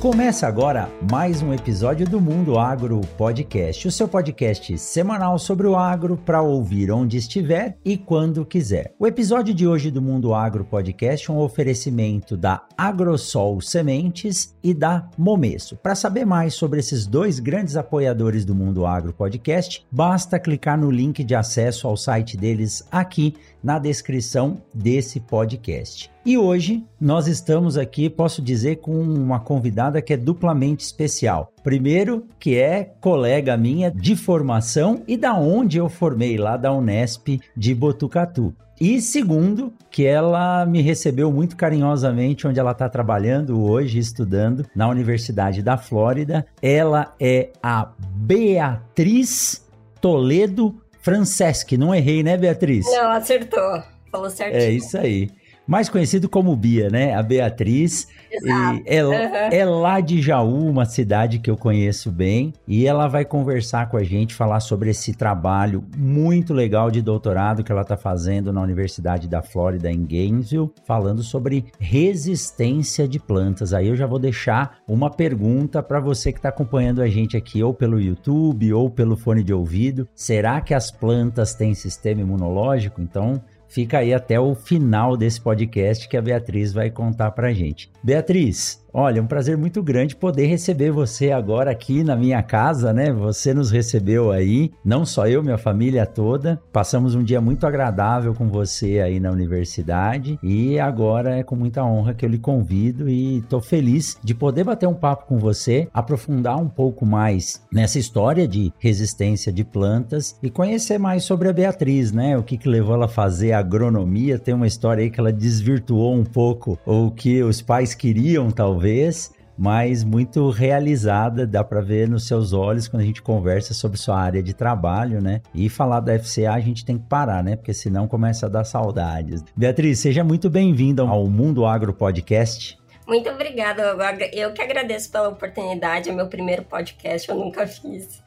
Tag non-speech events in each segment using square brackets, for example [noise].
Começa agora mais um episódio do Mundo Agro Podcast, o seu podcast semanal sobre o agro para ouvir onde estiver e quando quiser. O episódio de hoje do Mundo Agro Podcast é um oferecimento da Agrosol Sementes e da Momesso. Para saber mais sobre esses dois grandes apoiadores do Mundo Agro Podcast, basta clicar no link de acesso ao site deles aqui na descrição desse podcast. E hoje nós estamos aqui, posso dizer, com uma convidada que é duplamente especial. Primeiro, que é colega minha de formação e da onde eu formei, lá da Unesp de Botucatu. E segundo, que ela me recebeu muito carinhosamente onde ela está trabalhando hoje, estudando na Universidade da Flórida. Ela é a Beatriz Toledo Franceschi. Não errei, né, Beatriz? Não, acertou. Falou certinho. É isso aí mais conhecido como Bia, né? A Beatriz. Exato. é, uhum. é lá de Jaú, uma cidade que eu conheço bem. E ela vai conversar com a gente, falar sobre esse trabalho muito legal de doutorado que ela está fazendo na Universidade da Flórida, em Gainesville, falando sobre resistência de plantas. Aí eu já vou deixar uma pergunta para você que está acompanhando a gente aqui, ou pelo YouTube, ou pelo fone de ouvido. Será que as plantas têm sistema imunológico? Então, fica aí até o final desse podcast que a Beatriz vai contar pra gente. Beatriz, olha, um prazer muito grande poder receber você agora aqui na minha casa, né? Você nos recebeu aí, não só eu, minha família toda. Passamos um dia muito agradável com você aí na universidade e agora é com muita honra que eu lhe convido e tô feliz de poder bater um papo com você, aprofundar um pouco mais nessa história de resistência de plantas e conhecer mais sobre a Beatriz, né? O que que levou ela a fazer agronomia? Tem uma história aí que ela desvirtuou um pouco o que os pais queriam, talvez, mas muito realizada, dá para ver nos seus olhos quando a gente conversa sobre sua área de trabalho, né? E falar da FCA a gente tem que parar, né? Porque senão começa a dar saudades. Beatriz, seja muito bem-vinda ao Mundo Agro Podcast. Muito obrigada. Eu que agradeço pela oportunidade. É meu primeiro podcast, eu nunca fiz.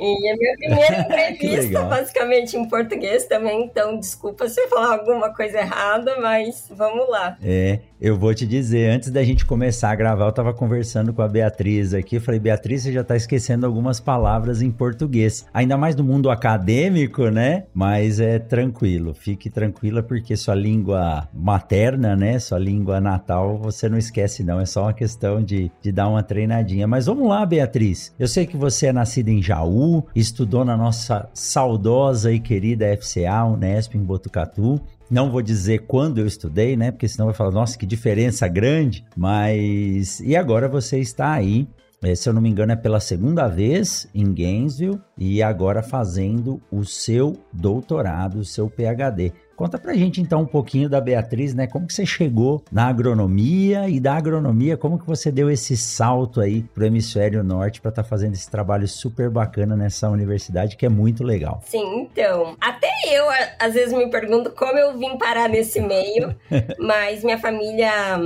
E a minha primeira [laughs] entrevista, basicamente, em português também, então desculpa se eu falar alguma coisa errada, mas vamos lá. É, eu vou te dizer, antes da gente começar a gravar, eu tava conversando com a Beatriz aqui, eu falei, Beatriz, você já tá esquecendo algumas palavras em português, ainda mais no mundo acadêmico, né? Mas é tranquilo, fique tranquila, porque sua língua materna, né, sua língua natal, você não esquece não, é só uma questão de, de dar uma treinadinha. Mas vamos lá, Beatriz, eu sei que você é nascida em Jaú, estudou na nossa saudosa e querida FCA, Unesp, em Botucatu. Não vou dizer quando eu estudei, né? Porque senão vai falar, nossa, que diferença grande. Mas. E agora você está aí é, se eu não me engano, é pela segunda vez em Gainesville e agora fazendo o seu doutorado, o seu PhD. Conta pra gente então um pouquinho da Beatriz, né? Como que você chegou na agronomia e da agronomia, como que você deu esse salto aí pro hemisfério norte para estar tá fazendo esse trabalho super bacana nessa universidade que é muito legal. Sim, então, até eu às vezes me pergunto como eu vim parar nesse meio, [laughs] mas minha família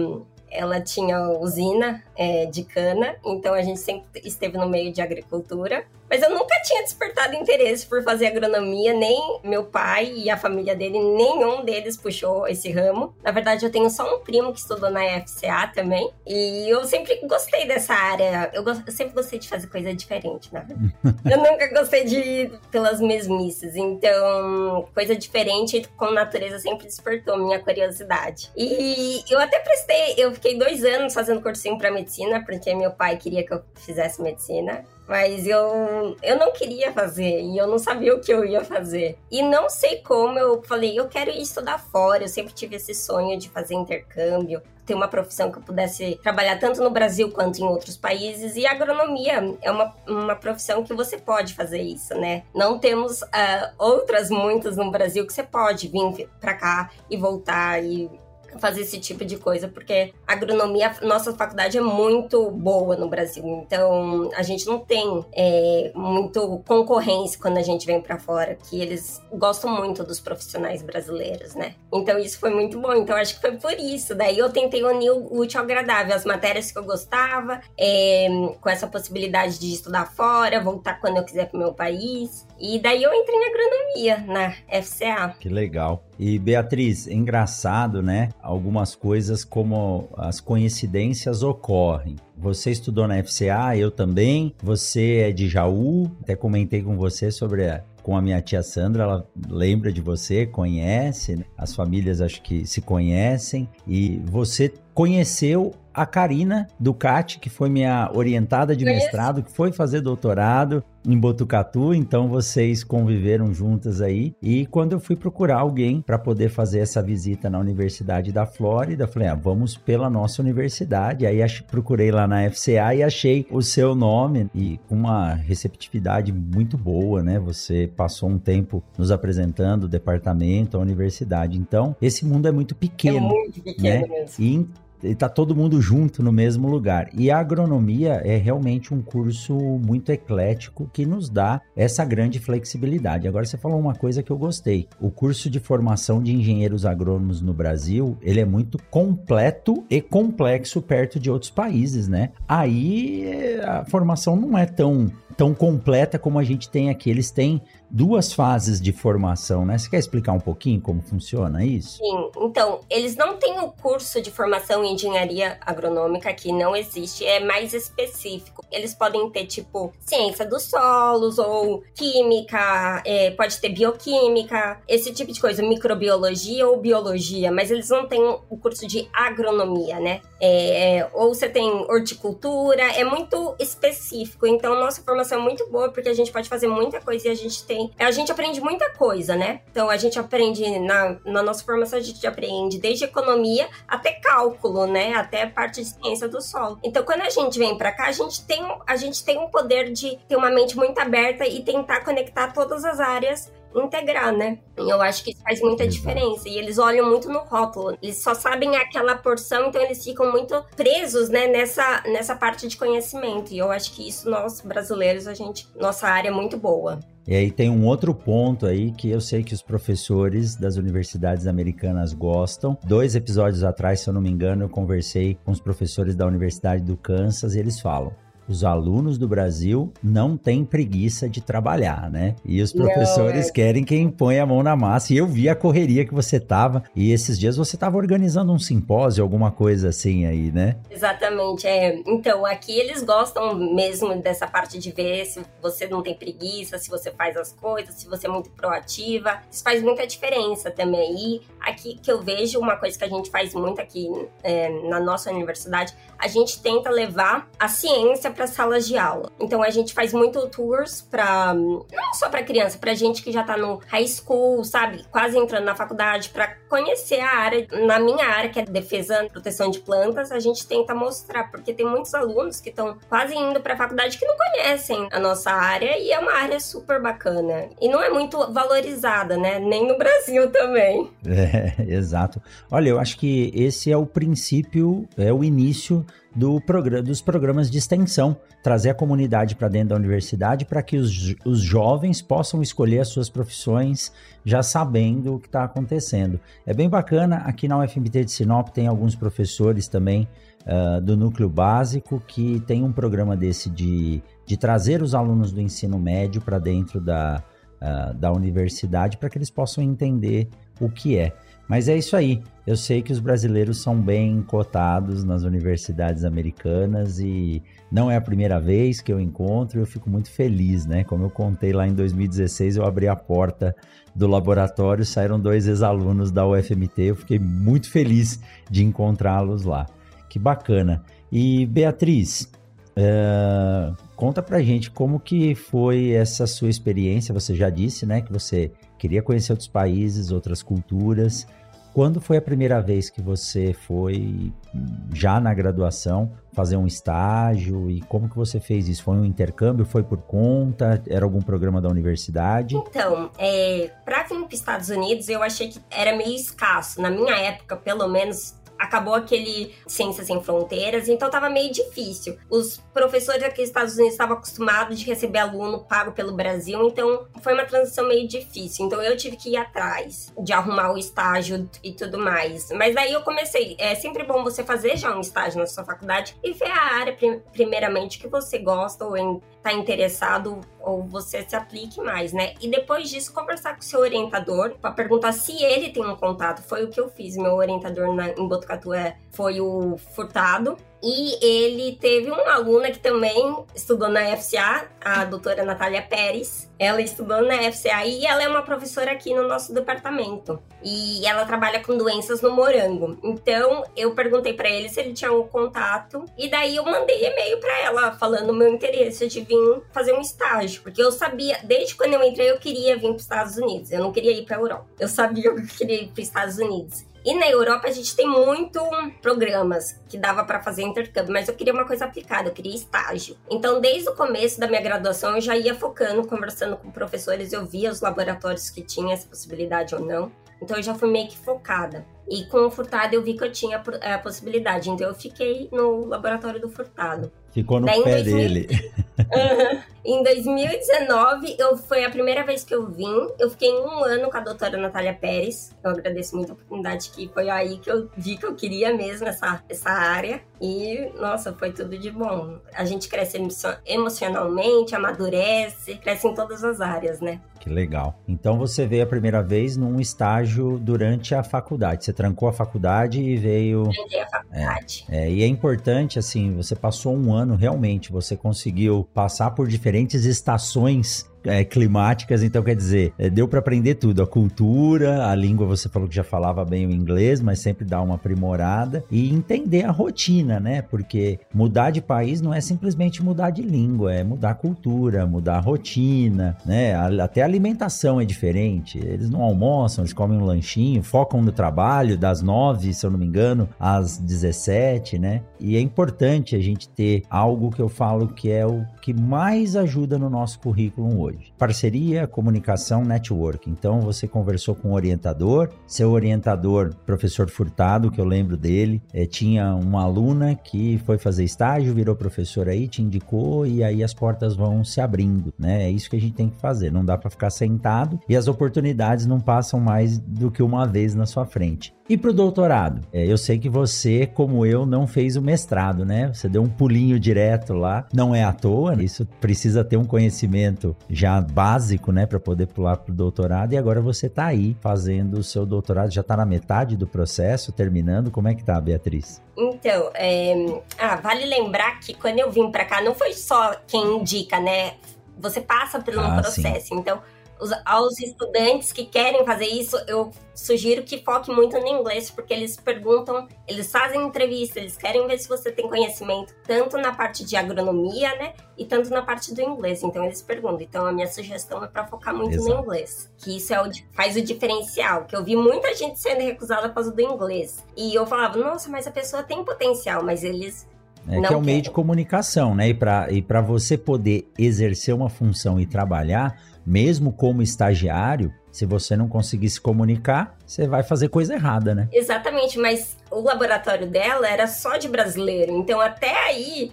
ela tinha usina é, de cana, então a gente sempre esteve no meio de agricultura. Mas eu nunca tinha despertado interesse por fazer agronomia, nem meu pai e a família dele, nenhum deles puxou esse ramo. Na verdade, eu tenho só um primo que estudou na FCA também, e eu sempre gostei dessa área. Eu, eu sempre gostei de fazer coisa diferente, né? [laughs] eu nunca gostei de ir pelas mesmices, então coisa diferente com natureza sempre despertou minha curiosidade. E eu até prestei, eu fiquei dois anos fazendo cursinho para medicina, porque meu pai queria que eu fizesse medicina. Mas eu, eu não queria fazer e eu não sabia o que eu ia fazer. E não sei como eu falei, eu quero estudar fora. Eu sempre tive esse sonho de fazer intercâmbio, ter uma profissão que eu pudesse trabalhar tanto no Brasil quanto em outros países. E agronomia é uma, uma profissão que você pode fazer isso, né? Não temos uh, outras muitas no Brasil que você pode vir para cá e voltar e fazer esse tipo de coisa, porque a agronomia, nossa faculdade é muito boa no Brasil, então a gente não tem é, muito concorrência quando a gente vem para fora, que eles gostam muito dos profissionais brasileiros, né? Então isso foi muito bom, então acho que foi por isso. Daí eu tentei unir o útil ao agradável, as matérias que eu gostava, é, com essa possibilidade de estudar fora, voltar quando eu quiser para o meu país. E daí eu entrei em agronomia na FCA. Que legal. E Beatriz, engraçado, né? Algumas coisas como as coincidências ocorrem. Você estudou na FCA, eu também. Você é de Jaú. Até comentei com você sobre a, com a minha tia Sandra, ela lembra de você, conhece, né? as famílias acho que se conhecem e você conheceu a Karina Ducati, que foi minha orientada de Conheço. mestrado, que foi fazer doutorado em Botucatu, então vocês conviveram juntas aí. E quando eu fui procurar alguém para poder fazer essa visita na Universidade da Flórida, falei: ah, vamos pela nossa universidade. Aí procurei lá na FCA e achei o seu nome e com uma receptividade muito boa, né? Você passou um tempo nos apresentando o departamento, a universidade. Então, esse mundo é muito pequeno. É muito pequeno né? mesmo. E está todo mundo junto no mesmo lugar. E a agronomia é realmente um curso muito eclético que nos dá essa grande flexibilidade. Agora você falou uma coisa que eu gostei. O curso de formação de engenheiros agrônomos no Brasil, ele é muito completo e complexo perto de outros países, né? Aí a formação não é tão tão completa como a gente tem aqui. Eles têm duas fases de formação, né? Você quer explicar um pouquinho como funciona isso? Sim, então, eles não têm o curso de formação em engenharia agronômica que não existe, é mais específico. Eles podem ter, tipo, ciência dos solos ou química, é, pode ter bioquímica, esse tipo de coisa, microbiologia ou biologia, mas eles não têm o curso de agronomia, né? É, ou você tem horticultura, é muito específico. Então, nossa formação é muito boa porque a gente pode fazer muita coisa e a gente tem a gente aprende muita coisa, né? Então a gente aprende na, na nossa formação a gente aprende desde economia até cálculo, né? Até parte de ciência do solo. Então quando a gente vem para cá, a gente tem a gente tem um poder de ter uma mente muito aberta e tentar conectar todas as áreas integrar, né? Eu acho que isso faz muita diferença. E eles olham muito no rótulo. Eles só sabem aquela porção, então eles ficam muito presos, né, nessa, nessa parte de conhecimento. E eu acho que isso, nós brasileiros, a gente, nossa área é muito boa. E aí tem um outro ponto aí que eu sei que os professores das universidades americanas gostam. Dois episódios atrás, se eu não me engano, eu conversei com os professores da Universidade do Kansas e eles falam: os alunos do Brasil não têm preguiça de trabalhar, né? E os professores não, é... querem quem põe a mão na massa. E eu vi a correria que você tava. E esses dias você tava organizando um simpósio, alguma coisa assim aí, né? Exatamente. É. Então, aqui eles gostam mesmo dessa parte de ver se você não tem preguiça, se você faz as coisas, se você é muito proativa. Isso faz muita diferença também. E aqui que eu vejo uma coisa que a gente faz muito aqui é, na nossa universidade, a gente tenta levar a ciência para salas de aula. Então a gente faz muito tours para não só para criança, para gente que já tá no high school, sabe, quase entrando na faculdade, para conhecer a área. Na minha área, que é defesa, proteção de plantas, a gente tenta mostrar, porque tem muitos alunos que estão quase indo para a faculdade que não conhecem a nossa área e é uma área super bacana e não é muito valorizada, né? Nem no Brasil [laughs] também. É, [laughs] exato. Olha, eu acho que esse é o princípio, é o início do programa, dos programas de extensão, trazer a comunidade para dentro da universidade para que os, os jovens possam escolher as suas profissões já sabendo o que está acontecendo. É bem bacana, aqui na UFMT de Sinop tem alguns professores também uh, do núcleo básico que tem um programa desse de, de trazer os alunos do ensino médio para dentro da, uh, da universidade para que eles possam entender o que é. Mas é isso aí. Eu sei que os brasileiros são bem cotados nas universidades americanas e não é a primeira vez que eu encontro. Eu fico muito feliz, né? Como eu contei lá em 2016, eu abri a porta do laboratório, saíram dois ex-alunos da UFMT. Eu fiquei muito feliz de encontrá-los lá. Que bacana. E Beatriz, uh, conta pra gente como que foi essa sua experiência. Você já disse, né, que você queria conhecer outros países, outras culturas. Quando foi a primeira vez que você foi, já na graduação, fazer um estágio e como que você fez isso? Foi um intercâmbio? Foi por conta? Era algum programa da universidade? Então, é, para vir para os Estados Unidos, eu achei que era meio escasso. Na minha época, pelo menos, acabou aquele Ciências Sem Fronteiras, então tava meio difícil. Os professores aqui nos Estados Unidos estavam acostumados de receber aluno pago pelo Brasil, então foi uma transição meio difícil. Então eu tive que ir atrás de arrumar o estágio e tudo mais. Mas daí eu comecei. É sempre bom você fazer já um estágio na sua faculdade e ver a área primeiramente que você gosta ou está interessado ou você se aplique mais, né? E depois disso, conversar com o seu orientador para perguntar se ele tem um contato. Foi o que eu fiz. Meu orientador na, em Botucatu é, foi o Furtado. E ele teve uma aluna que também estudou na FCA, a doutora Natália Pérez. Ela estudou na FCA e ela é uma professora aqui no nosso departamento. E ela trabalha com doenças no morango. Então, eu perguntei para ele se ele tinha um contato. E daí eu mandei e-mail para ela falando o meu interesse de vir fazer um estágio. Porque eu sabia, desde quando eu entrei, eu queria vir para os Estados Unidos. Eu não queria ir para a Europa. Eu sabia que eu queria ir para os Estados Unidos. E na Europa a gente tem muito programas que dava para fazer intercâmbio, mas eu queria uma coisa aplicada, eu queria estágio. Então, desde o começo da minha graduação, eu já ia focando, conversando com professores, eu via os laboratórios que tinham essa possibilidade ou não. Então, eu já fui meio que focada. E com o Furtado eu vi que eu tinha a possibilidade, então eu fiquei no laboratório do Furtado. Ficou no Daí, pé 2000... dele. [laughs] uhum. Em 2019, eu, foi a primeira vez que eu vim. Eu fiquei um ano com a doutora Natália Pérez. Eu agradeço muito a oportunidade que foi aí que eu vi que eu queria mesmo essa, essa área. E, nossa, foi tudo de bom. A gente cresce emocionalmente, amadurece, cresce em todas as áreas, né? Que legal. Então você veio a primeira vez num estágio durante a faculdade. Você trancou a faculdade e veio. Tranquei a faculdade. É, é, e é importante, assim, você passou um ano realmente, você conseguiu passar por diferentes estações é, climáticas, então quer dizer, é, deu para aprender tudo, a cultura, a língua você falou que já falava bem o inglês, mas sempre dá uma aprimorada e entender a rotina, né? Porque mudar de país não é simplesmente mudar de língua, é mudar a cultura, mudar a rotina, né? Até a alimentação é diferente. Eles não almoçam, eles comem um lanchinho, focam no trabalho das nove, se eu não me engano, às 17, né? E é importante a gente ter algo que eu falo que é o que mais ajuda no nosso currículo hoje hoje. Parceria, comunicação, network. Então você conversou com o orientador, seu orientador, professor Furtado, que eu lembro dele, é, tinha uma aluna que foi fazer estágio, virou professor aí, te indicou e aí as portas vão se abrindo, né? É isso que a gente tem que fazer. Não dá para ficar sentado e as oportunidades não passam mais do que uma vez na sua frente. E para o doutorado? É, eu sei que você, como eu, não fez o mestrado, né? Você deu um pulinho direto lá. Não é à toa, isso precisa ter um conhecimento já básico, né, para poder pular para o doutorado. E agora você está aí fazendo o seu doutorado, já está na metade do processo, terminando. Como é que tá, Beatriz? Então, é... ah, vale lembrar que quando eu vim para cá, não foi só quem indica, né? Você passa por um ah, processo. Sim. Então, os, aos estudantes que querem fazer isso, eu sugiro que foque muito no inglês, porque eles perguntam, eles fazem entrevista, eles querem ver se você tem conhecimento tanto na parte de agronomia, né, e tanto na parte do inglês. Então eles perguntam. Então a minha sugestão é para focar muito Exato. no inglês, que isso é o, faz o diferencial. Que eu vi muita gente sendo recusada por causa do inglês, e eu falava, nossa, mas a pessoa tem potencial, mas eles é, que é o meio de comunicação, né? E para e você poder exercer uma função e trabalhar, mesmo como estagiário, se você não conseguir se comunicar, você vai fazer coisa errada, né? Exatamente, mas o laboratório dela era só de brasileiro, então até aí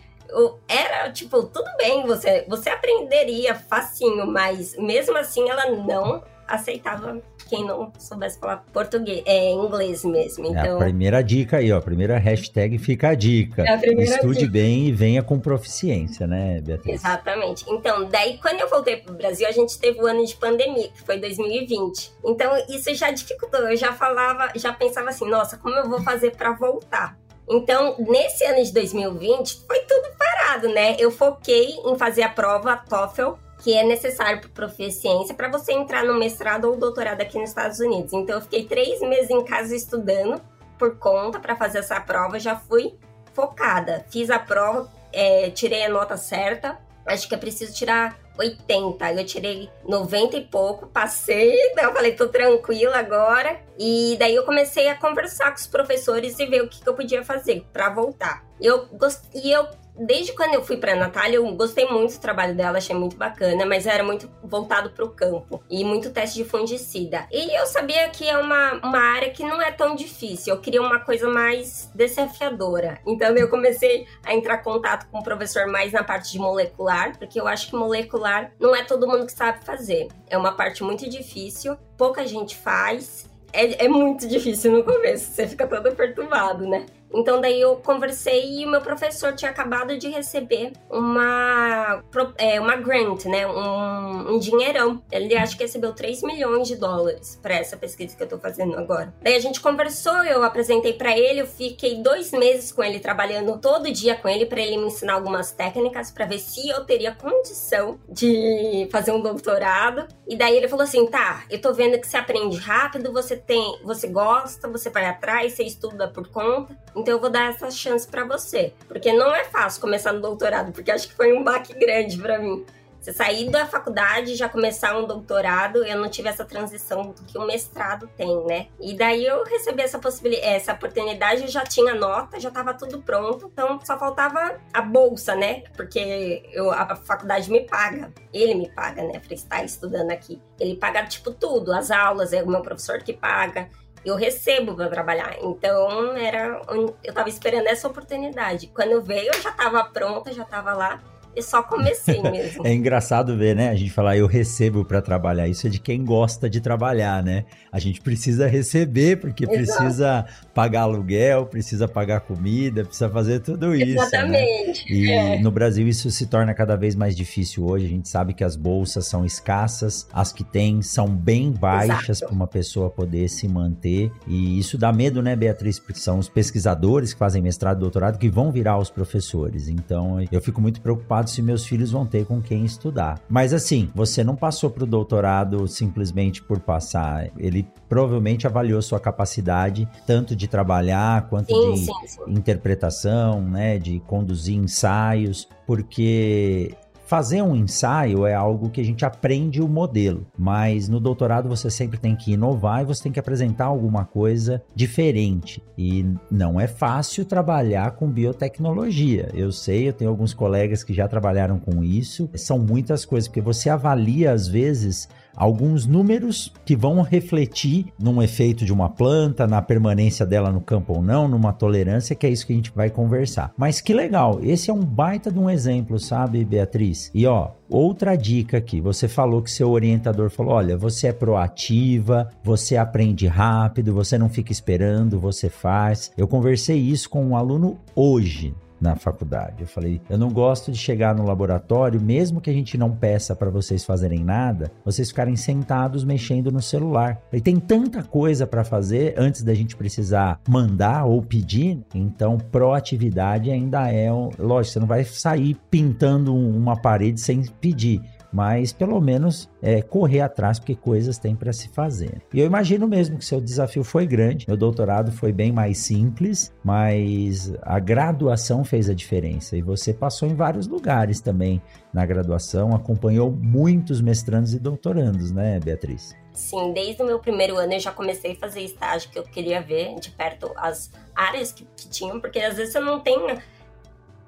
era tipo, tudo bem, você, você aprenderia facinho, mas mesmo assim ela não aceitava quem não soubesse falar português, é inglês mesmo. Então... É a então primeira dica aí, ó. A primeira hashtag fica a dica. É a Estude dica. bem e venha com proficiência, né, Beatriz? Exatamente. Então, daí quando eu voltei pro Brasil, a gente teve o ano de pandemia, que foi 2020. Então, isso já dificultou. Eu já falava, já pensava assim, nossa, como eu vou fazer para voltar? Então, nesse ano de 2020, foi tudo parado, né? Eu foquei em fazer a prova TOEFL que é necessário para proficiência para você entrar no mestrado ou doutorado aqui nos Estados Unidos. Então, eu fiquei três meses em casa estudando por conta para fazer essa prova. Já fui focada, fiz a prova, é, tirei a nota certa acho que é preciso tirar 80. Eu tirei 90 e pouco, passei, daí eu falei, tô tranquila agora. E daí eu comecei a conversar com os professores e ver o que, que eu podia fazer para voltar. Eu gost... E eu desde quando eu fui para Natália, eu gostei muito do trabalho dela, achei muito bacana, mas era muito voltado para o campo e muito teste de fungicida. E eu sabia que é uma, uma área que não é tão difícil, eu queria uma coisa mais desafiadora. Então eu comecei a entrar em contato com o professor mais na parte de molecular, porque eu acho que molecular não é todo mundo que sabe fazer. É uma parte muito difícil, pouca gente faz. É, é muito difícil no começo, você fica todo perturbado, né? Então daí eu conversei e o meu professor tinha acabado de receber uma, é, uma grant, né? Um, um dinheirão. Ele acho que recebeu 3 milhões de dólares para essa pesquisa que eu tô fazendo agora. Daí a gente conversou, eu apresentei para ele, eu fiquei dois meses com ele trabalhando todo dia com ele para ele me ensinar algumas técnicas para ver se eu teria condição de fazer um doutorado. E daí ele falou assim: "Tá, eu tô vendo que você aprende rápido, você tem, você gosta, você vai atrás, você estuda por conta. Então eu vou dar essa chance para você, porque não é fácil começar no doutorado, porque acho que foi um baque grande para mim. Você sair da faculdade já começar um doutorado, eu não tive essa transição que o mestrado tem, né? E daí eu recebi essa possibilidade, essa oportunidade, eu já tinha nota, já estava tudo pronto, então só faltava a bolsa, né? Porque eu, a faculdade me paga, ele me paga, né? Para estar estudando aqui. Ele paga tipo tudo, as aulas, é o meu professor que paga eu recebo para trabalhar. Então era eu tava esperando essa oportunidade. Quando veio, eu já tava pronta, já tava lá e só comecei [laughs] mesmo. é engraçado ver, né? A gente falar eu recebo para trabalhar. Isso é de quem gosta de trabalhar, né? A gente precisa receber porque Exato. precisa pagar aluguel, precisa pagar comida, precisa fazer tudo isso. Né? Exatamente. Né? E é. no Brasil isso se torna cada vez mais difícil hoje. A gente sabe que as bolsas são escassas, as que tem são bem baixas para uma pessoa poder se manter. E isso dá medo, né, Beatriz? Porque são os pesquisadores que fazem mestrado e doutorado que vão virar os professores. Então eu fico muito preocupado se meus filhos vão ter com quem estudar. Mas assim, você não passou para o doutorado simplesmente por passar. Ele provavelmente avaliou sua capacidade tanto de trabalhar quanto sim, de sim, sim. interpretação, né, de conduzir ensaios, porque Fazer um ensaio é algo que a gente aprende o modelo, mas no doutorado você sempre tem que inovar e você tem que apresentar alguma coisa diferente. E não é fácil trabalhar com biotecnologia. Eu sei, eu tenho alguns colegas que já trabalharam com isso. São muitas coisas, porque você avalia às vezes alguns números que vão refletir num efeito de uma planta, na permanência dela no campo ou não, numa tolerância, que é isso que a gente vai conversar. Mas que legal, esse é um baita de um exemplo, sabe, Beatriz? E ó, Outra dica aqui, você falou que seu orientador falou: olha, você é proativa, você aprende rápido, você não fica esperando, você faz. Eu conversei isso com um aluno hoje na faculdade. Eu falei, eu não gosto de chegar no laboratório, mesmo que a gente não peça para vocês fazerem nada, vocês ficarem sentados mexendo no celular. E tem tanta coisa para fazer antes da gente precisar mandar ou pedir, então proatividade ainda é, lógico, você não vai sair pintando uma parede sem pedir mas pelo menos é, correr atrás, porque coisas tem para se fazer. E eu imagino mesmo que seu desafio foi grande. Meu doutorado foi bem mais simples, mas a graduação fez a diferença. E você passou em vários lugares também na graduação, acompanhou muitos mestrandos e doutorandos, né, Beatriz? Sim, desde o meu primeiro ano eu já comecei a fazer estágio que eu queria ver de perto as áreas que, que tinham, porque às vezes você não tem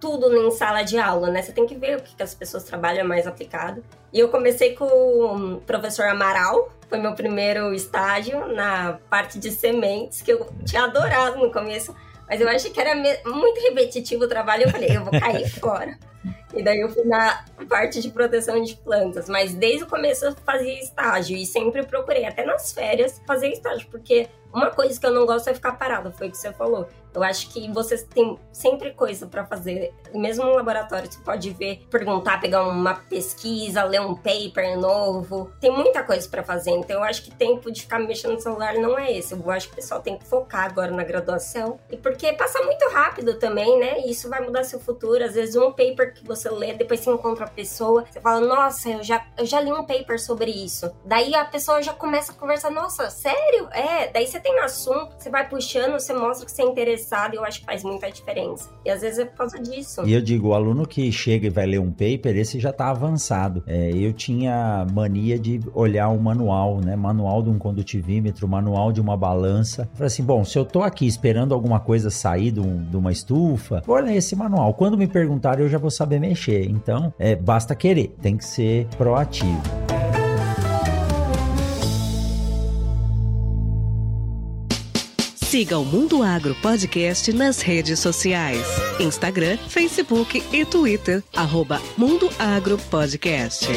tudo em sala de aula, né? Você tem que ver o que, que as pessoas trabalham mais aplicado. E eu comecei com o professor Amaral, foi meu primeiro estágio na parte de sementes, que eu tinha adorado no começo, mas eu achei que era muito repetitivo o trabalho, eu falei, eu vou cair [laughs] fora. E daí eu fui na parte de proteção de plantas, mas desde o começo eu fazia estágio e sempre procurei, até nas férias, fazer estágio, porque uma coisa que eu não gosto é ficar parado, foi o que você falou. Eu acho que você tem sempre coisa para fazer. Mesmo no laboratório, você pode ver, perguntar, pegar uma pesquisa, ler um paper novo. Tem muita coisa para fazer. Então, eu acho que tempo de ficar mexendo no celular não é esse. Eu acho que o pessoal tem que focar agora na graduação. E porque passa muito rápido também, né? E isso vai mudar seu futuro. Às vezes, um paper que você lê, depois você encontra a pessoa, você fala, nossa, eu já, eu já li um paper sobre isso. Daí a pessoa já começa a conversar, nossa, sério? É. Daí você tem assunto, você vai puxando, você mostra que você é interessado, eu acho que faz muita diferença. E às vezes é por causa disso. E eu digo, o aluno que chega e vai ler um paper, esse já tá avançado. É, eu tinha mania de olhar o manual, né? Manual de um condutivímetro, manual de uma balança. Falei assim, bom, se eu tô aqui esperando alguma coisa sair de, um, de uma estufa, vou ler esse manual. Quando me perguntarem, eu já vou saber mexer. Então, é, basta querer, tem que ser proativo. Siga o Mundo Agro Podcast nas redes sociais: Instagram, Facebook e Twitter. Arroba Mundo Agro Podcast.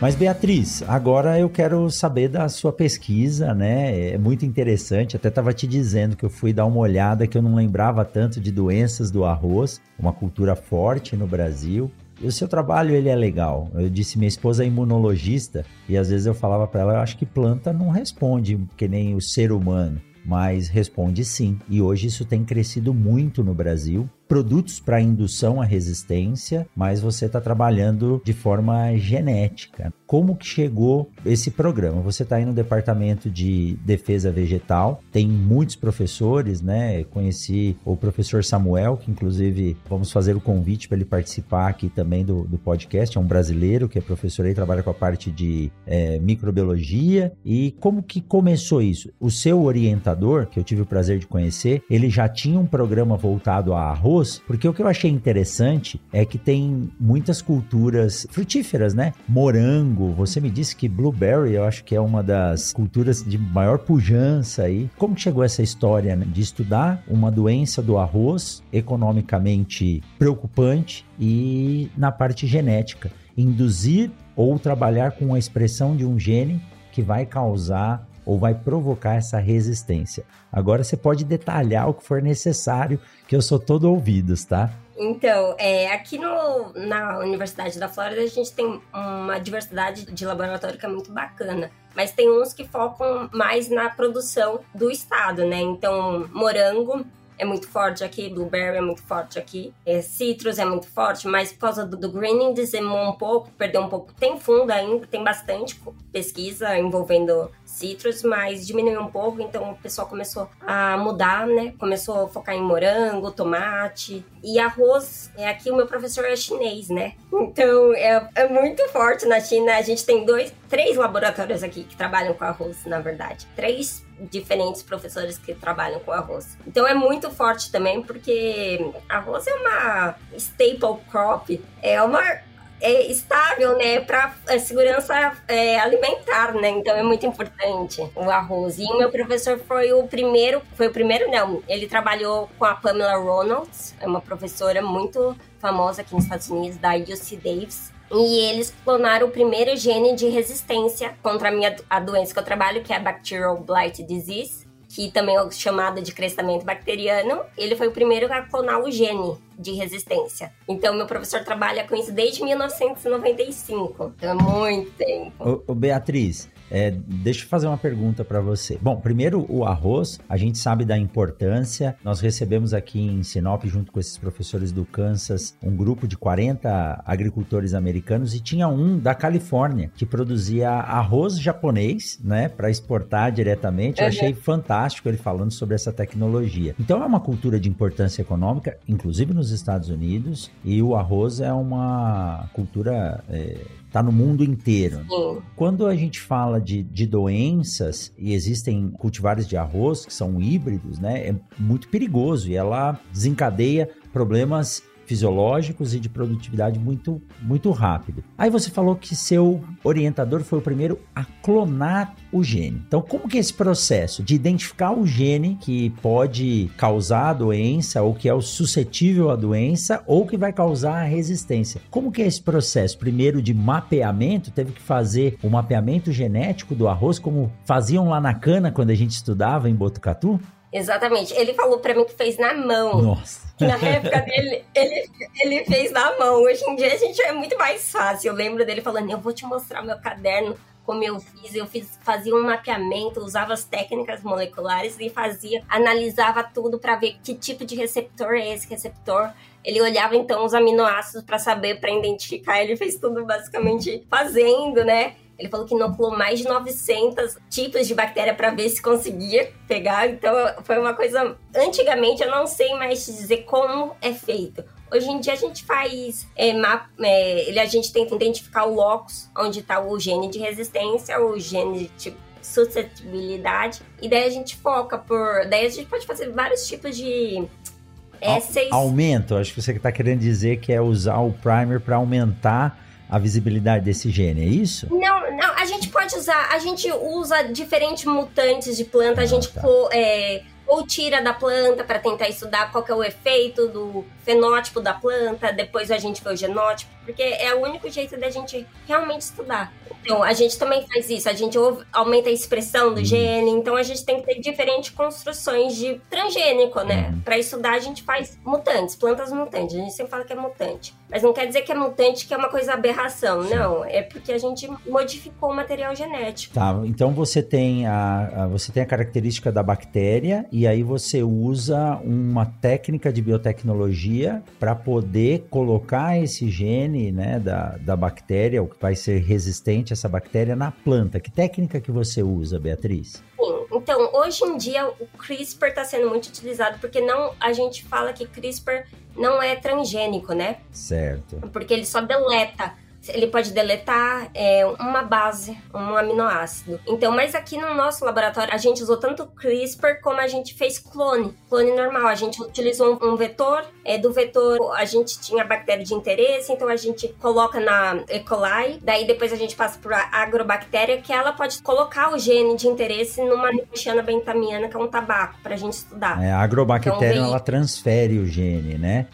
Mas Beatriz, agora eu quero saber da sua pesquisa, né? É muito interessante. Até estava te dizendo que eu fui dar uma olhada que eu não lembrava tanto de doenças do arroz, uma cultura forte no Brasil. E o seu trabalho, ele é legal. Eu disse, minha esposa é imunologista, e às vezes eu falava para ela, eu acho que planta não responde que nem o ser humano, mas responde sim. E hoje isso tem crescido muito no Brasil produtos para indução à resistência, mas você está trabalhando de forma genética. Como que chegou esse programa? Você está aí no departamento de defesa vegetal, tem muitos professores, né? Conheci o professor Samuel, que inclusive vamos fazer o convite para ele participar aqui também do, do podcast. É um brasileiro que é professor e trabalha com a parte de é, microbiologia. E como que começou isso? O seu orientador, que eu tive o prazer de conhecer, ele já tinha um programa voltado a arroz arroz, porque o que eu achei interessante é que tem muitas culturas frutíferas, né? Morango, você me disse que blueberry, eu acho que é uma das culturas de maior pujança aí. Como chegou essa história né? de estudar uma doença do arroz economicamente preocupante e na parte genética, induzir ou trabalhar com a expressão de um gene que vai causar ou vai provocar essa resistência. Agora você pode detalhar o que for necessário, que eu sou todo ouvidos, tá? Então, é, aqui no, na Universidade da Flórida a gente tem uma diversidade de laboratório que é muito bacana. Mas tem uns que focam mais na produção do estado, né? Então, morango é muito forte aqui, blueberry é muito forte aqui, é, citrus é muito forte, mas por causa do, do greening dizimou um pouco, perdeu um pouco. Tem fundo ainda, tem bastante pesquisa envolvendo citrus, mas diminuiu um pouco, então o pessoal começou a mudar, né? Começou a focar em morango, tomate e arroz. É, aqui o meu professor é chinês, né? Então é, é muito forte na China. A gente tem dois, três laboratórios aqui que trabalham com arroz, na verdade. Três diferentes professores que trabalham com arroz. Então é muito forte também, porque arroz é uma staple crop, é uma é, estável, né, para é, segurança é, alimentar, né? Então é muito importante o arroz. E o meu professor foi o primeiro, foi o primeiro não, ele trabalhou com a Pamela Ronalds, é uma professora muito famosa aqui nos Estados Unidos, da UC Davis. E eles clonaram o primeiro gene de resistência contra a minha a doença que eu trabalho, que é a Bacterial Blight Disease que também é chamado de crescimento bacteriano, ele foi o primeiro a clonar o gene de resistência. Então, meu professor trabalha com isso desde 1995. Então, é muito tempo. Ô, ô Beatriz, é, deixa eu fazer uma pergunta para você. Bom, primeiro, o arroz, a gente sabe da importância. Nós recebemos aqui em Sinop, junto com esses professores do Kansas, um grupo de 40 agricultores americanos e tinha um da Califórnia que produzia arroz japonês, né, para exportar diretamente. Eu achei fantástico ele falando sobre essa tecnologia. Então, é uma cultura de importância econômica, inclusive nos Estados Unidos, e o arroz é uma cultura. É, tá no mundo inteiro. Sim. Quando a gente fala de, de doenças e existem cultivares de arroz que são híbridos, né, é muito perigoso e ela desencadeia problemas fisiológicos e de produtividade muito, muito rápido. Aí você falou que seu orientador foi o primeiro a clonar o gene. Então, como que é esse processo de identificar o gene que pode causar a doença ou que é o suscetível à doença ou que vai causar a resistência? Como que é esse processo? Primeiro de mapeamento, teve que fazer o mapeamento genético do arroz como faziam lá na cana quando a gente estudava em Botucatu? Exatamente. Ele falou para mim que fez na mão. Nossa. Na época dele, ele, ele fez na mão. Hoje em dia a gente é muito mais fácil. Eu lembro dele falando: Eu vou te mostrar meu caderno como eu fiz, eu fiz, fazia um mapeamento, usava as técnicas moleculares e fazia, analisava tudo para ver que tipo de receptor é esse receptor. Ele olhava então os aminoácidos para saber, para identificar. Ele fez tudo basicamente fazendo, né? Ele falou que inoculou mais de 900 tipos de bactéria para ver se conseguia pegar. Então, foi uma coisa. Antigamente, eu não sei mais te dizer como é feito. Hoje em dia a gente faz é, é, a gente tenta identificar o locus onde está o gene de resistência, o gene de tipo, suscetibilidade, e daí a gente foca por. Daí a gente pode fazer vários tipos de essays. Aumento, acho que você está querendo dizer que é usar o primer para aumentar a visibilidade desse gene, é isso? Não, não, a gente pode usar, a gente usa diferentes mutantes de planta, ah, a gente tá. é, ou tira da planta para tentar estudar qual é o efeito do fenótipo da planta, depois a gente vê o genótipo, porque é o único jeito da gente realmente estudar. Então, a gente também faz isso, a gente aumenta a expressão do uhum. gene, então a gente tem que ter diferentes construções de transgênico, né? Uhum. Para estudar, a gente faz mutantes, plantas mutantes, a gente sempre fala que é mutante. Mas não quer dizer que é mutante que é uma coisa aberração, Sim. não. É porque a gente modificou o material genético. Tá, então você tem a, a, você tem a característica da bactéria e aí você usa uma técnica de biotecnologia para poder colocar esse gene né, da, da bactéria, o que vai ser resistente a essa bactéria, na planta. Que técnica que você usa, Beatriz? Sim, então hoje em dia o CRISPR está sendo muito utilizado porque não a gente fala que CRISPR não é transgênico, né? Certo. Porque ele só deleta ele pode deletar é, uma base, um aminoácido. Então, mas aqui no nosso laboratório, a gente usou tanto CRISPR como a gente fez clone, clone normal. A gente utilizou um, um vetor, é, do vetor a gente tinha bactéria de interesse, então a gente coloca na E. coli, daí depois a gente passa para agrobactéria, que ela pode colocar o gene de interesse numa nicotiana bentamiana, que é um tabaco, para a gente estudar. É, a agrobactéria, então, ela transfere o gene, né?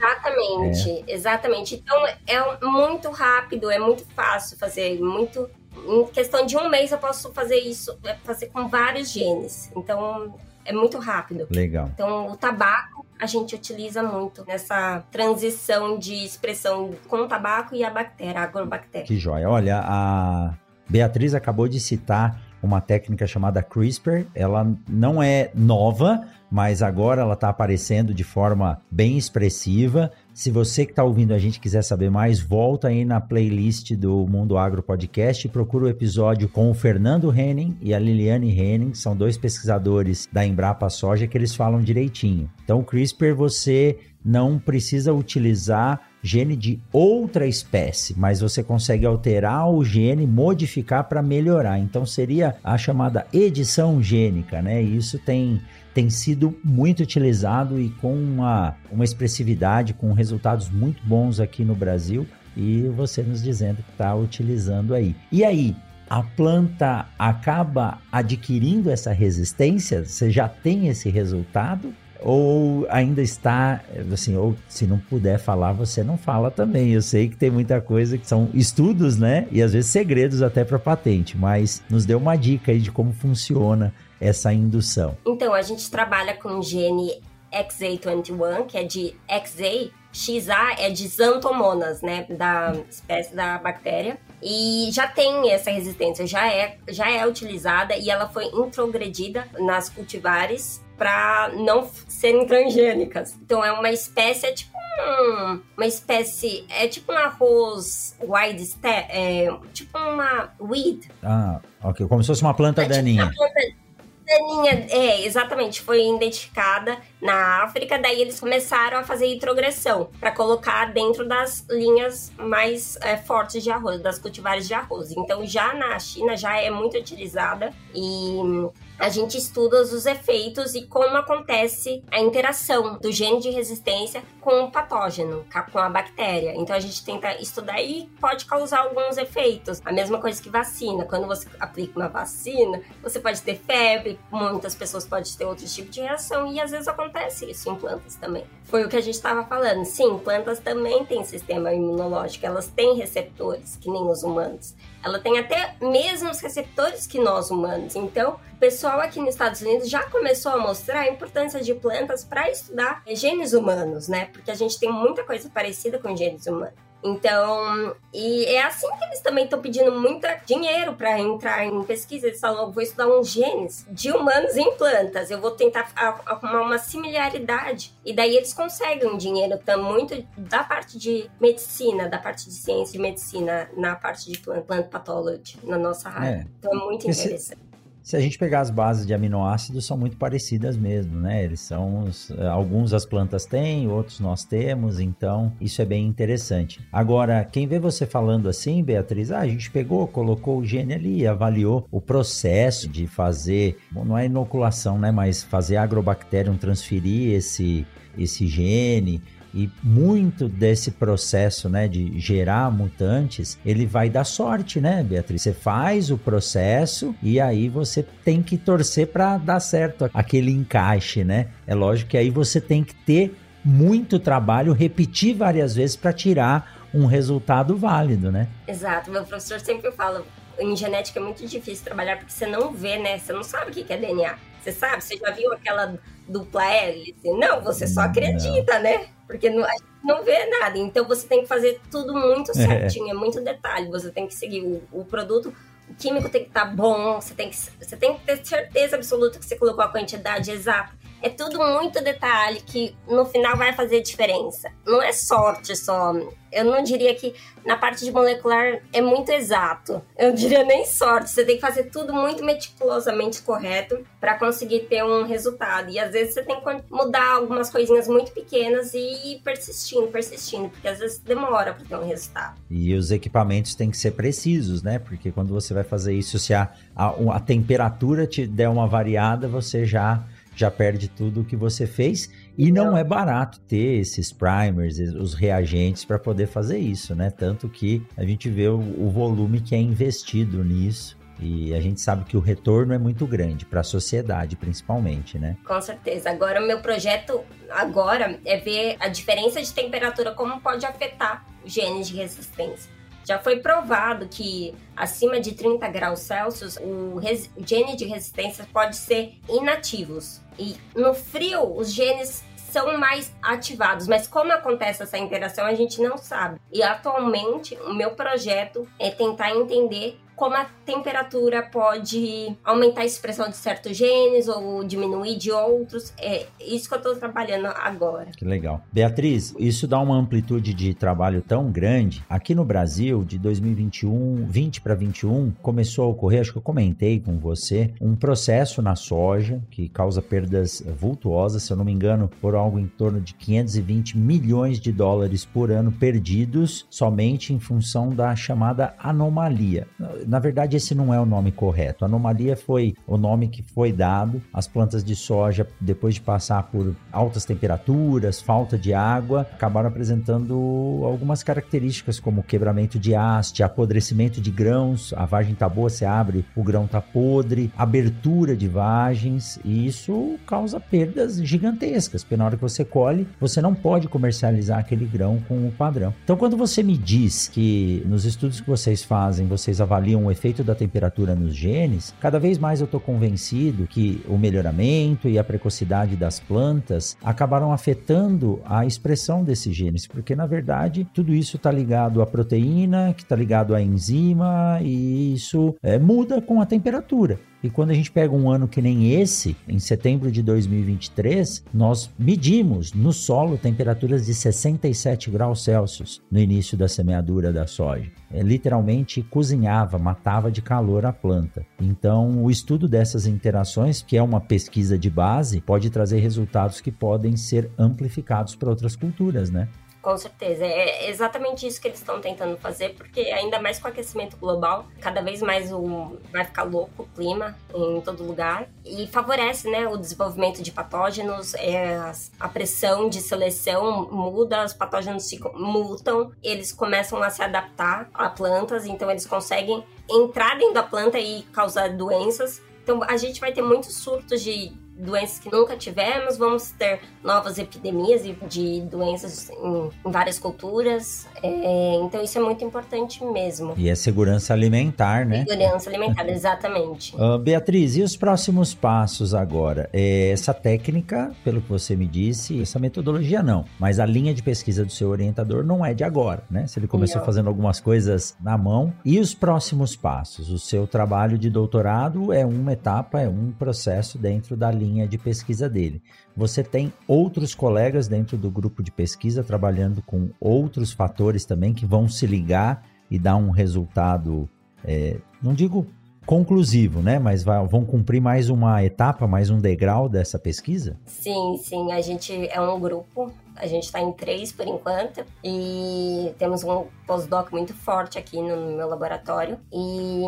Exatamente, é. exatamente. Então é muito rápido, é muito fácil fazer, muito. Em questão de um mês eu posso fazer isso, é, fazer com vários genes. Então é muito rápido. Legal. Então o tabaco a gente utiliza muito nessa transição de expressão com o tabaco e a bactéria, a agrobactéria. Que joia. Olha, a Beatriz acabou de citar uma técnica chamada CRISPR. Ela não é nova, mas agora ela está aparecendo de forma bem expressiva. Se você que está ouvindo a gente quiser saber mais, volta aí na playlist do Mundo Agro Podcast e procura o episódio com o Fernando Henning e a Liliane Henning, são dois pesquisadores da Embrapa Soja que eles falam direitinho. Então, CRISPR você não precisa utilizar gene de outra espécie, mas você consegue alterar o gene, modificar para melhorar. Então seria a chamada edição gênica, né? E isso tem tem sido muito utilizado e com uma, uma expressividade, com resultados muito bons aqui no Brasil. E você nos dizendo que está utilizando aí. E aí, a planta acaba adquirindo essa resistência? Você já tem esse resultado? Ou ainda está, assim, ou se não puder falar, você não fala também. Eu sei que tem muita coisa que são estudos, né? E às vezes segredos até para patente, mas nos dê uma dica aí de como funciona essa indução. Então, a gente trabalha com gene XA21, que é de XA, XA é de xantomonas, né, da espécie da bactéria. E já tem essa resistência, já é, já é utilizada e ela foi introgredida nas cultivares para não serem transgênicas. Então é uma espécie, é tipo um, uma espécie, é tipo um arroz wide step, é tipo uma weed. Ah, ok, como se fosse uma planta é daninha. Tipo uma planta daninha, é, exatamente, foi identificada na África, daí eles começaram a fazer introgressão para colocar dentro das linhas mais é, fortes de arroz, das cultivares de arroz. Então já na China já é muito utilizada e a gente estuda os efeitos e como acontece a interação do gene de resistência com o patógeno, com a bactéria. Então a gente tenta estudar e pode causar alguns efeitos. A mesma coisa que vacina. Quando você aplica uma vacina, você pode ter febre, muitas pessoas podem ter outros tipos de reação e às vezes acontece isso em plantas também. Foi o que a gente estava falando. Sim, plantas também têm sistema imunológico, elas têm receptores, que nem os humanos. Ela tem até mesmos receptores que nós humanos. Então, o pessoal aqui nos Estados Unidos já começou a mostrar a importância de plantas para estudar genes humanos, né? Porque a gente tem muita coisa parecida com genes humanos. Então, e é assim que eles também estão pedindo muito dinheiro para entrar em pesquisa. Eles falam, vou estudar uns genes de humanos em plantas, eu vou tentar arrumar uma similaridade. E daí eles conseguem um dinheiro tá, muito da parte de medicina, da parte de ciência de medicina, na parte de plant, plant pathology, na nossa área. É. Então é muito interessante. Se a gente pegar as bases de aminoácidos, são muito parecidas mesmo, né? Eles são. Os, alguns as plantas têm, outros nós temos, então isso é bem interessante. Agora, quem vê você falando assim, Beatriz, ah, a gente pegou, colocou o gene ali, avaliou o processo de fazer, bom, não é inoculação, né? Mas fazer agrobacterium transferir esse, esse gene e muito desse processo, né, de gerar mutantes, ele vai dar sorte, né, Beatriz? Você faz o processo e aí você tem que torcer para dar certo aquele encaixe, né? É lógico que aí você tem que ter muito trabalho, repetir várias vezes para tirar um resultado válido, né? Exato. Meu professor sempre fala, em genética é muito difícil trabalhar porque você não vê, né? Você não sabe o que é DNA. Você sabe? Você já viu aquela dupla hélice? Não, você só acredita, não. né? Porque não, a gente não vê nada. Então você tem que fazer tudo muito é. certinho, é, é muito detalhe. Você tem que seguir o, o produto o químico tem que estar tá bom, você tem que, você tem que ter certeza absoluta que você colocou a quantidade exata. É tudo muito detalhe que no final vai fazer diferença. Não é sorte só. Eu não diria que na parte de molecular é muito exato. Eu diria nem sorte. Você tem que fazer tudo muito meticulosamente correto para conseguir ter um resultado. E às vezes você tem que mudar algumas coisinhas muito pequenas e ir persistindo, persistindo, porque às vezes demora para ter um resultado. E os equipamentos têm que ser precisos, né? Porque quando você vai fazer isso, se a, a, a temperatura te der uma variada, você já já perde tudo o que você fez. E não é barato ter esses primers, os reagentes para poder fazer isso, né? Tanto que a gente vê o, o volume que é investido nisso. E a gente sabe que o retorno é muito grande para a sociedade, principalmente, né? Com certeza. Agora, o meu projeto agora é ver a diferença de temperatura como pode afetar genes de resistência. Já foi provado que acima de 30 graus Celsius, o gene de resistência pode ser inativos. E no frio, os genes são mais ativados, mas como acontece essa interação a gente não sabe. E atualmente o meu projeto é tentar entender como a temperatura pode aumentar a expressão de certos genes ou diminuir de outros. É isso que eu estou trabalhando agora. Que legal. Beatriz, isso dá uma amplitude de trabalho tão grande. Aqui no Brasil, de 2021, 20 para 21, começou a ocorrer, acho que eu comentei com você, um processo na soja que causa perdas vultuosas, se eu não me engano, por algo em torno de 520 milhões de dólares por ano perdidos somente em função da chamada anomalia na verdade, esse não é o nome correto. Anomalia foi o nome que foi dado às plantas de soja depois de passar por altas temperaturas, falta de água, acabaram apresentando algumas características como quebramento de haste, apodrecimento de grãos, a vagem tá boa, você abre, o grão tá podre, abertura de vagens, e isso causa perdas gigantescas, porque na hora que você colhe, você não pode comercializar aquele grão com o padrão. Então, quando você me diz que nos estudos que vocês fazem, vocês avaliam o efeito da temperatura nos genes, cada vez mais eu estou convencido que o melhoramento e a precocidade das plantas acabaram afetando a expressão desses genes, porque na verdade tudo isso está ligado à proteína, que está ligado à enzima, e isso é, muda com a temperatura. E quando a gente pega um ano que nem esse, em setembro de 2023, nós medimos no solo temperaturas de 67 graus Celsius no início da semeadura da soja. É, literalmente cozinhava, matava de calor a planta. Então, o estudo dessas interações, que é uma pesquisa de base, pode trazer resultados que podem ser amplificados para outras culturas, né? Com certeza. É exatamente isso que eles estão tentando fazer, porque ainda mais com o aquecimento global, cada vez mais o, vai ficar louco o clima em todo lugar. E favorece né, o desenvolvimento de patógenos, é, a pressão de seleção muda, os patógenos ficam, mutam, eles começam a se adaptar a plantas, então eles conseguem entrar dentro da planta e causar doenças. Então a gente vai ter muitos surtos de doenças que nunca tivemos, vamos ter novas epidemias de doenças em, em várias culturas. É, então isso é muito importante mesmo. E é segurança alimentar, né? Segurança alimentar, exatamente. Uh, Beatriz, e os próximos passos agora? É, essa técnica, pelo que você me disse, essa metodologia não, mas a linha de pesquisa do seu orientador não é de agora, né? Se ele começou não. fazendo algumas coisas na mão. E os próximos passos? O seu trabalho de doutorado é uma etapa, é um processo dentro da linha de pesquisa dele. Você tem outros colegas dentro do grupo de pesquisa trabalhando com outros fatores também que vão se ligar e dar um resultado, é, não digo conclusivo, né? Mas vai, vão cumprir mais uma etapa, mais um degrau dessa pesquisa? Sim, sim. A gente é um grupo a gente está em três por enquanto. E temos um pós-doc muito forte aqui no meu laboratório. E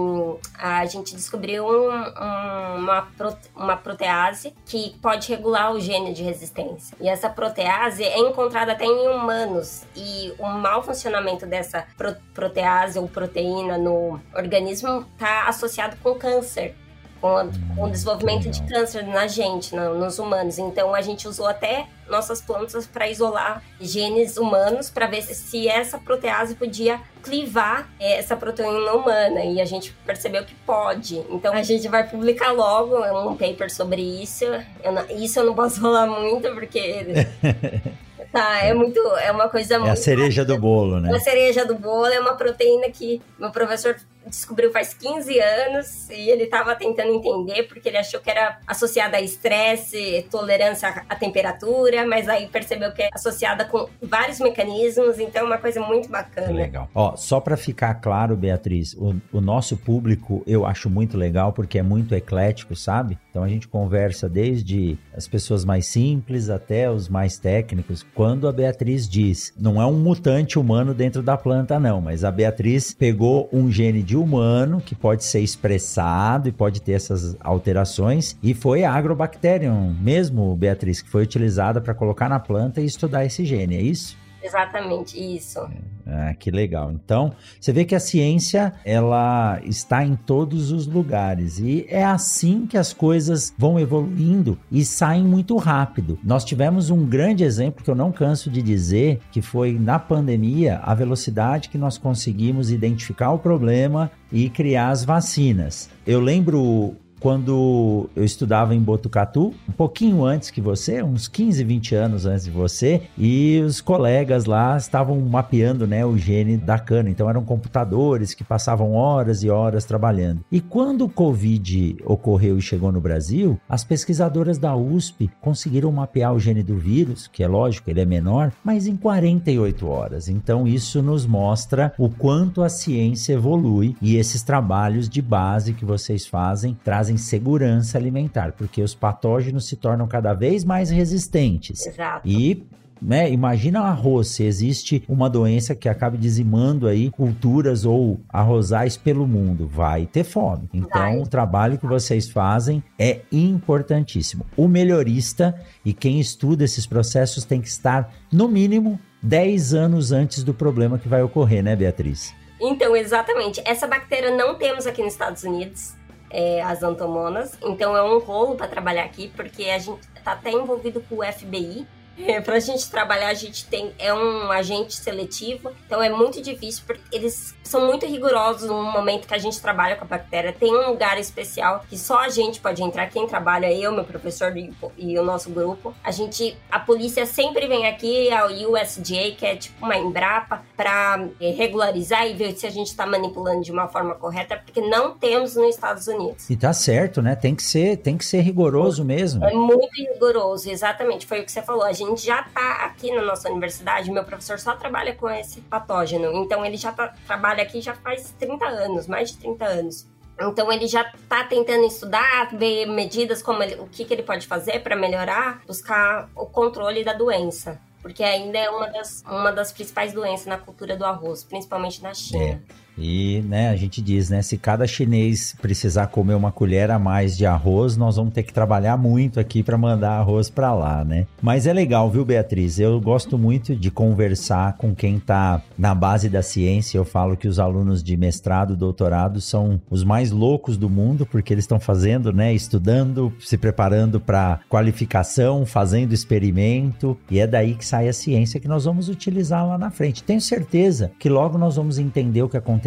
a gente descobriu um, um, uma, uma protease que pode regular o gene de resistência. E essa protease é encontrada até em humanos. E o mau funcionamento dessa protease ou proteína no organismo está associado com câncer com, a, com o desenvolvimento de câncer na gente, no, nos humanos. Então a gente usou até nossas plantas para isolar genes humanos para ver se, se, essa protease podia clivar é, essa proteína humana e a gente percebeu que pode. Então a gente vai publicar logo um paper sobre isso. Eu não, isso eu não posso [laughs] falar muito porque [laughs] Tá, é muito. É uma coisa muito. É a cereja do bolo, né? A cereja do bolo é uma proteína que meu professor descobriu faz 15 anos e ele estava tentando entender porque ele achou que era associada a estresse, tolerância à temperatura, mas aí percebeu que é associada com vários mecanismos, então é uma coisa muito bacana. Legal. Ó, só para ficar claro, Beatriz, o, o, nosso público eu acho muito legal porque é muito eclético, sabe? Então a gente conversa desde as pessoas mais simples até os mais técnicos. Quando a Beatriz diz, não é um mutante humano dentro da planta não, mas a Beatriz pegou um gene de humano que pode ser expressado e pode ter essas alterações. E foi a Agrobacterium mesmo, Beatriz, que foi utilizada para colocar na planta e estudar esse gene, é isso? Exatamente, isso. Ah, que legal. Então, você vê que a ciência, ela está em todos os lugares e é assim que as coisas vão evoluindo e saem muito rápido. Nós tivemos um grande exemplo que eu não canso de dizer, que foi na pandemia, a velocidade que nós conseguimos identificar o problema e criar as vacinas. Eu lembro quando eu estudava em Botucatu, um pouquinho antes que você, uns 15, 20 anos antes de você, e os colegas lá estavam mapeando né, o gene da cana. Então eram computadores que passavam horas e horas trabalhando. E quando o Covid ocorreu e chegou no Brasil, as pesquisadoras da USP conseguiram mapear o gene do vírus, que é lógico, ele é menor, mas em 48 horas. Então isso nos mostra o quanto a ciência evolui e esses trabalhos de base que vocês fazem trazem trazem segurança alimentar, porque os patógenos se tornam cada vez mais resistentes. Exato. E né? Imagina arroz, se existe uma doença que acabe dizimando aí culturas ou arrozais pelo mundo, vai ter fome. Então, vai. o trabalho que vocês fazem é importantíssimo. O melhorista e quem estuda esses processos tem que estar, no mínimo, 10 anos antes do problema que vai ocorrer, né, Beatriz? Então, exatamente. Essa bactéria não temos aqui nos Estados Unidos é, as antomonas. Então é um rolo para trabalhar aqui, porque a gente está até envolvido com o FBI, é, para a gente trabalhar, a gente tem é um agente seletivo, então é muito difícil porque eles são muito rigorosos no momento que a gente trabalha com a bactéria. Tem um lugar especial que só a gente pode entrar, quem trabalha, eu, meu professor e, o nosso grupo. A gente, a polícia sempre vem aqui, a USDA, que é tipo uma Embrapa, para é, regularizar e ver se a gente está manipulando de uma forma correta, porque não temos nos Estados Unidos. E tá certo, né? Tem que ser, tem que ser rigoroso mesmo. É muito rigoroso, exatamente. Foi o que você falou. A gente já tá aqui na nossa universidade, meu professor só trabalha com esse patógeno. Então ele já tá, trabalha aqui já faz 30 anos, mais de 30 anos. Então ele já está tentando estudar, ver medidas como ele, o que, que ele pode fazer para melhorar, buscar o controle da doença. Porque ainda é uma das, uma das principais doenças na cultura do arroz, principalmente na China. É. E, né, a gente diz, né, se cada chinês precisar comer uma colher a mais de arroz, nós vamos ter que trabalhar muito aqui para mandar arroz para lá, né? Mas é legal, viu, Beatriz? Eu gosto muito de conversar com quem tá na base da ciência. Eu falo que os alunos de mestrado, doutorado são os mais loucos do mundo, porque eles estão fazendo, né, estudando, se preparando para qualificação, fazendo experimento, e é daí que sai a ciência que nós vamos utilizar lá na frente. Tenho certeza que logo nós vamos entender o que aconteceu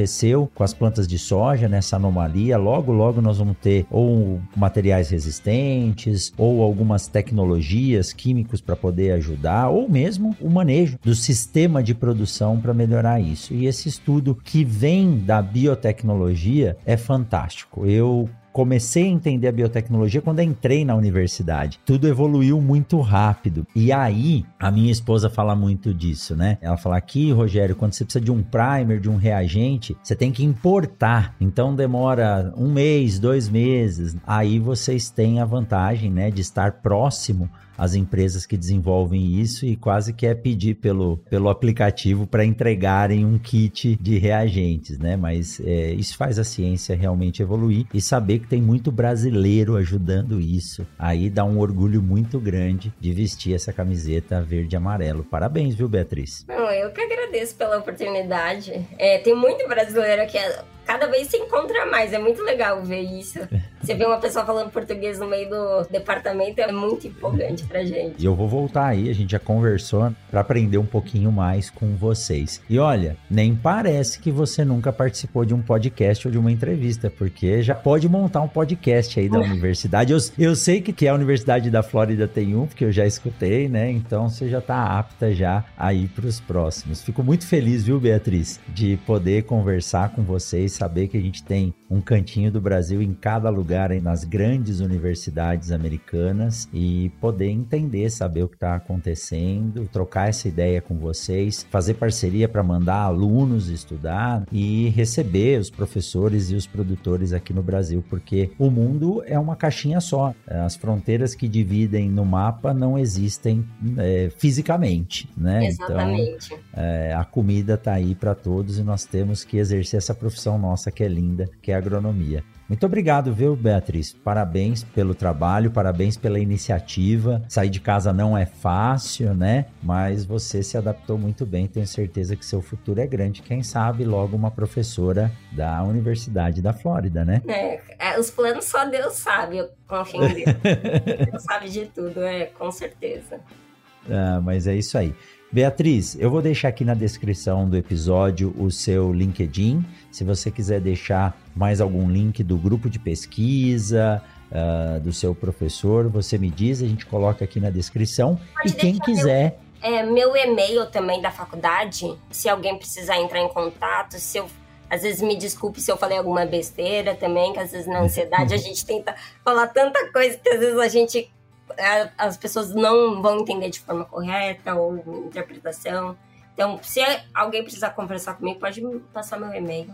com as plantas de soja nessa anomalia. Logo, logo nós vamos ter ou materiais resistentes, ou algumas tecnologias, químicos para poder ajudar, ou mesmo o manejo do sistema de produção para melhorar isso. E esse estudo que vem da biotecnologia é fantástico. Eu comecei a entender a biotecnologia quando entrei na universidade. Tudo evoluiu muito rápido. E aí, a minha esposa fala muito disso, né? Ela fala aqui, Rogério, quando você precisa de um primer, de um reagente, você tem que importar. Então demora um mês, dois meses. Aí vocês têm a vantagem, né, de estar próximo as empresas que desenvolvem isso e quase quer é pedir pelo, pelo aplicativo para entregarem um kit de reagentes, né? Mas é, isso faz a ciência realmente evoluir e saber que tem muito brasileiro ajudando isso. Aí dá um orgulho muito grande de vestir essa camiseta verde e amarelo. Parabéns, viu, Beatriz? Não, eu que agradeço pela oportunidade. É, tem muito brasileiro aqui cada vez se encontra mais. É muito legal ver isso. Você vê uma pessoa falando português no meio do departamento, é muito empolgante pra gente. E eu vou voltar aí, a gente já conversou para aprender um pouquinho mais com vocês. E olha, nem parece que você nunca participou de um podcast ou de uma entrevista, porque já pode montar um podcast aí da [laughs] universidade. Eu, eu sei que, que a Universidade da Flórida tem um, porque eu já escutei, né? Então você já tá apta já a ir pros próximos. Fico muito feliz, viu, Beatriz, de poder conversar com vocês saber que a gente tem um cantinho do Brasil em cada lugar nas grandes universidades americanas e poder entender, saber o que está acontecendo, trocar essa ideia com vocês, fazer parceria para mandar alunos estudar e receber os professores e os produtores aqui no Brasil, porque o mundo é uma caixinha só. As fronteiras que dividem no mapa não existem é, fisicamente, né? Exatamente. Então, é, a comida está aí para todos e nós temos que exercer essa profissão nossa que é linda, que é a agronomia. Muito obrigado, viu, Beatriz? Parabéns pelo trabalho, parabéns pela iniciativa. Sair de casa não é fácil, né? Mas você se adaptou muito bem. Tenho certeza que seu futuro é grande. Quem sabe logo uma professora da Universidade da Flórida, né? É, é os planos só Deus sabe. Eu confio em Deus. [laughs] Deus sabe de tudo, é, com certeza. Ah, mas é isso aí. Beatriz, eu vou deixar aqui na descrição do episódio o seu LinkedIn. Se você quiser deixar mais algum link do grupo de pesquisa, uh, do seu professor, você me diz, a gente coloca aqui na descrição. Pode e quem quiser. Meu, é, meu e-mail também da faculdade, se alguém precisar entrar em contato, se eu às vezes me desculpe se eu falei alguma besteira também, que às vezes na ansiedade a [laughs] gente tenta falar tanta coisa que às vezes a gente as pessoas não vão entender de forma correta ou interpretação. Então, se alguém precisar conversar comigo, pode passar meu e-mail.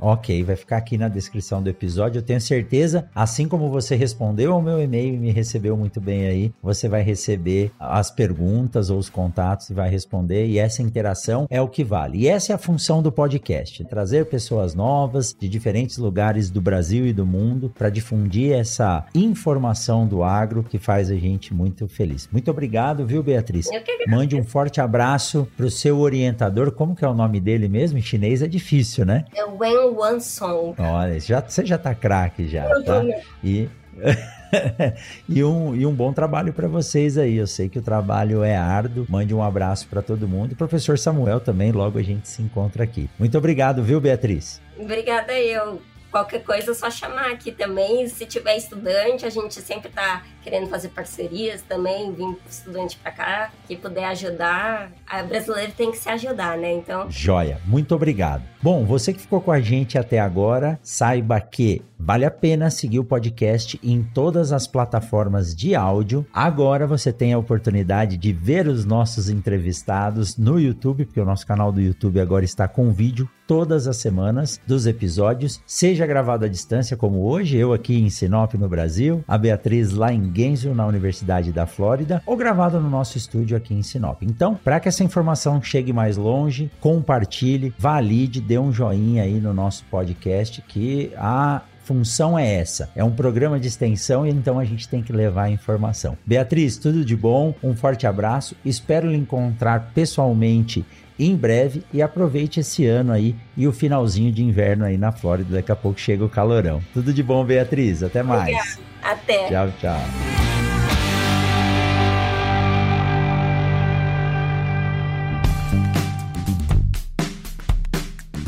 Ok, vai ficar aqui na descrição do episódio. Eu tenho certeza, assim como você respondeu ao meu e-mail e me recebeu muito bem aí, você vai receber as perguntas ou os contatos e vai responder. E essa interação é o que vale. E essa é a função do podcast: trazer pessoas novas de diferentes lugares do Brasil e do mundo para difundir essa informação do agro que faz a gente muito feliz. Muito obrigado, viu, Beatriz? Mande um forte abraço para o seu orientador. Como que é o nome dele mesmo? Em chinês é difícil, né? É Wen One Song. Olha, já, você já tá craque já, tá? E... [laughs] e, um, e um bom trabalho para vocês aí. Eu sei que o trabalho é árduo. Mande um abraço para todo mundo. E professor Samuel também, logo a gente se encontra aqui. Muito obrigado, viu, Beatriz? Obrigada eu. Qualquer coisa é só chamar aqui também. Se tiver estudante, a gente sempre tá querendo fazer parcerias também, vir estudante para cá, que puder ajudar. A brasileira tem que se ajudar, né? Então. Joia, muito obrigado. Bom, você que ficou com a gente até agora, saiba que vale a pena seguir o podcast em todas as plataformas de áudio. Agora você tem a oportunidade de ver os nossos entrevistados no YouTube, porque o nosso canal do YouTube agora está com vídeo todas as semanas dos episódios, seja gravado à distância, como hoje, eu aqui em Sinop, no Brasil, a Beatriz lá em Gainesville, na Universidade da Flórida, ou gravado no nosso estúdio aqui em Sinop. Então, para que essa informação chegue mais longe, compartilhe, valide, dê um joinha aí no nosso podcast que a função é essa. É um programa de extensão e então a gente tem que levar a informação. Beatriz, tudo de bom, um forte abraço. Espero lhe encontrar pessoalmente em breve e aproveite esse ano aí e o finalzinho de inverno aí na Flórida. Daqui a pouco chega o calorão. Tudo de bom, Beatriz. Até mais. Obrigada. Até. Tchau, tchau.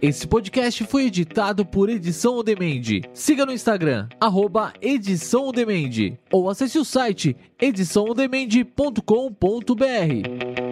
Esse podcast foi editado por Edição On Demand. Siga no Instagram, arroba Edição On Demand, ou acesse o site ediçãoondemand.com.br.